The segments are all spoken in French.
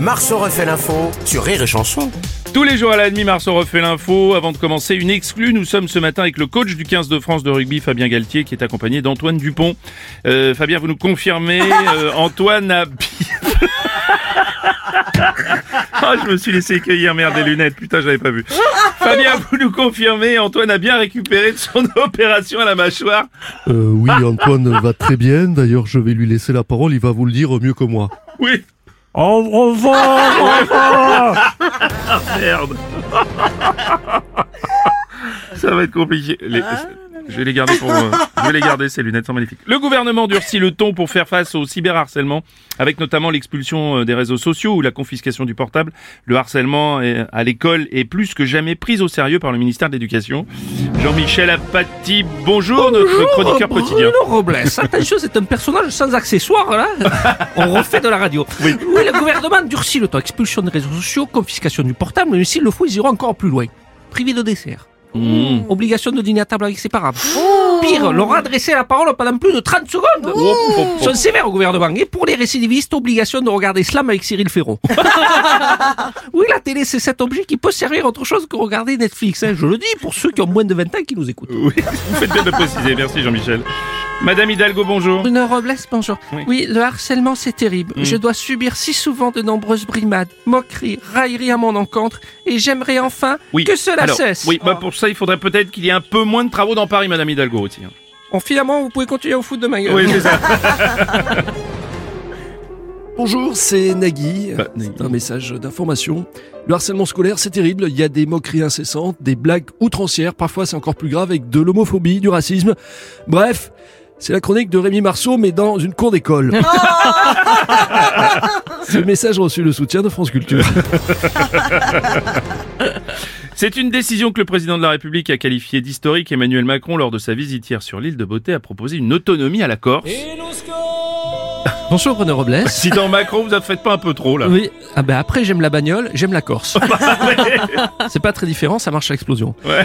Marceau refait l'info sur Rire et Chanson. Tous les jours à la demi, Marceau refait l'info. Avant de commencer, une exclue. Nous sommes ce matin avec le coach du 15 de France de rugby, Fabien Galtier, qui est accompagné d'Antoine Dupont. Euh, Fabien, vous nous confirmez, euh, Antoine a... Ah, je me suis laissé cueillir, merde, des lunettes. Putain, j'avais pas vu. Fabien, vous nous confirmez, Antoine a bien récupéré de son opération à la mâchoire. Euh, oui, Antoine va très bien. D'ailleurs, je vais lui laisser la parole. Il va vous le dire mieux que moi. Oui. Au revoir, au revoir. Merde. Ça va être compliqué. Les- Je vais les garder pour moi. Je vais les garder, ces lunettes sont magnifiques. Le gouvernement durcit le ton pour faire face au cyberharcèlement, avec notamment l'expulsion euh, des réseaux sociaux ou la confiscation du portable. Le harcèlement euh, à l'école est plus que jamais pris au sérieux par le ministère de l'Éducation. Jean-Michel Apathy, bonjour, notre chroniqueur quotidien. Bruno Robles, attention, c'est un personnage sans accessoires, là. On refait de la radio. Oui. le gouvernement durcit le ton. Expulsion des réseaux sociaux, confiscation du portable, mais s'il le faut, ils iront encore plus loin. Privé de dessert. Mmh. Obligation de dîner à table avec ses parents. Pire, leur adresser la parole pendant plus de 30 secondes. Oh, oh, oh. Ils sont sévères au gouvernement. Et pour les récidivistes, obligation de regarder Slam avec Cyril Ferron. oui, la télé, c'est cet objet qui peut servir à autre chose que regarder Netflix. hein. Je le dis pour ceux qui ont moins de 20 ans qui nous écoutent. Oui, vous faites bien de préciser. Merci Jean-Michel. Madame Hidalgo, bonjour. Bruno Robles, bonjour. Oui. Oui. le harcèlement, c'est terrible. Je dois subir si souvent de nombreuses brimades, moqueries, railleries à mon encontre, et j'aimerais enfin Oui. que cela Alors, cesse. Oui, bah pour ça, il faudrait peut-être qu'il y ait un peu moins de travaux dans Paris, Madame Hidalgo aussi. hein. Bon, finalement, vous pouvez continuer au foot de ma gueule. Oui, c'est ça. Bonjour, c'est Nagui. Bah, Nagui. C'est un message d'information. Le harcèlement scolaire, c'est terrible. Il y a des moqueries incessantes, des blagues outrancières. Parfois, c'est encore plus grave avec de l'homophobie, du racisme. Bref, c'est la chronique de Rémi Marceau, mais dans une cour d'école. Ce message a reçu le soutien de France Culture. C'est une décision que le président de la République a qualifiée d'historique. Emmanuel Macron, lors de sa visite hier sur l'île de Beauté, a proposé une autonomie à la Corse. Bonjour Bruno Robles. Si dans Macron, vous en faites pas un peu trop, là. Oui, ah ben après j'aime la bagnole, j'aime la Corse. c'est pas très différent, ça marche à explosion. Ouais.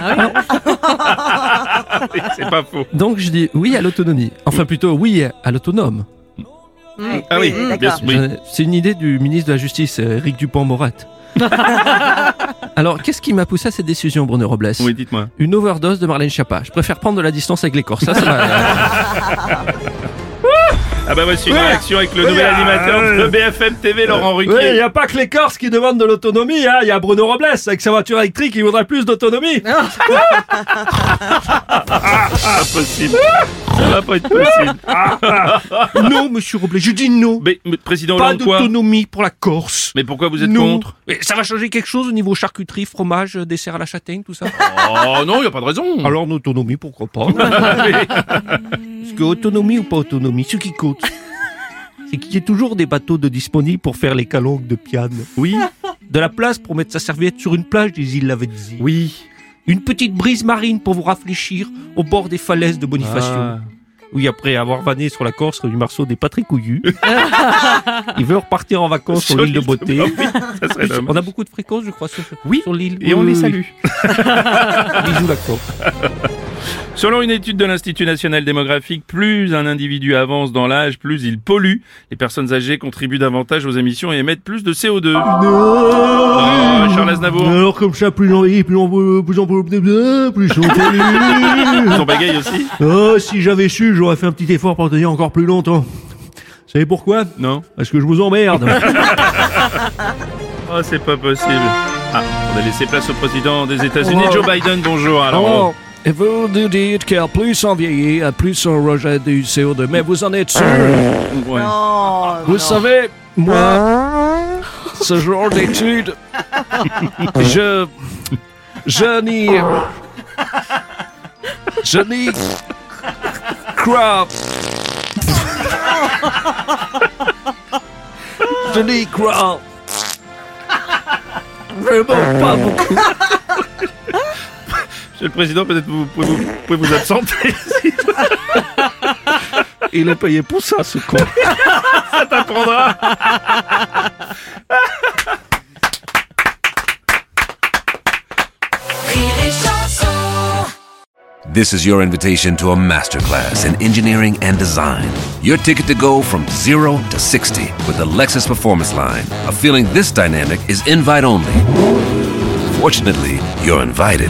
c'est pas faux. Donc je dis oui à l'autonomie. Enfin plutôt oui à l'autonome. Ah oui, bien sûr. oui. C'est une idée du ministre de la Justice, euh, Éric Dupont-Morat. Alors, qu'est-ce qui m'a poussé à cette décision, Bruno Robles? Oui, dites-moi. Une overdose de Marlène Schiappa. Je préfère prendre de la distance avec les Corses. Ça, ça m'a- Ah bah voici une réaction avec le nouvel animateur de BFM TV, Laurent Oui, il n'y Ruquier. a pas que les Corses qui demandent de l'autonomie. hein. Il y a Bruno Robles avec sa voiture électrique qui voudrait plus d'autonomie. Impossible. Ça va pas être possible. non, monsieur Robles, je dis non. Mais, mais, président Pas Hollande, quoi d'autonomie pour la Corse. Mais pourquoi vous êtes non. contre? Mais ça va changer quelque chose au niveau charcuterie, fromage, euh, dessert à la châtaigne, tout ça? Oh non, il y a pas de raison. Alors, l'autonomie, pourquoi pas? Parce que autonomie ou pas autonomie, ce qui compte, c'est qu'il y ait toujours des bateaux de disponibles pour faire les calanques de piane. Oui, De la place pour mettre sa serviette sur une plage des îles Lavezzi. oui. Une petite brise marine pour vous rafraîchir au bord des falaises de Bonifacio. Ah. Oui, après avoir vanné sur la Corse du Marceau des pas très couillus. Il veut repartir en vacances sur l'île de Beauté. Oui, ça serait dommage. On a beaucoup de fréquences, je crois, sur, Oui, sur l'île. Et Oui, on les salue. Bisous, la Corse. Selon une étude de l'Institut national démographique, plus un individu avance dans l'âge, plus il pollue. Les personnes âgées contribuent davantage aux émissions et émettent plus de CO2. Oh, Charles Aznavour. Alors comme ça, plus j'en plus j'en veux, plus j'en veux, plus j'en veux. Ton bagaille aussi Oh, si j'avais su, j'aurais fait un petit effort pour tenir encore plus longtemps. Vous savez pourquoi? Non Parce que je vous emmerde. Oh, c'est pas possible. Ah, on a laissé place au président des États-Unis, Joe Biden. Bonjour. Alors, Oh, et vous nous dites que plus on vieillit, plus on rejette du CO2. Mais vous en êtes sûr? Ouais. Vous savez, moi, ce genre d'études, je... Je n'y... Je n'y crois... je n'y crois vraiment pas beaucoup. Monsieur le Président, peut-être vous pouvez vous, pouvez vous absenter. Il est payé pour ça, ce con. Ça t'apprendra. This is your invitation to a masterclass in engineering and design. Your ticket to go from zero to 60 with the Lexus Performance Line. A feeling this dynamic is invite only. Fortunately, you're invited.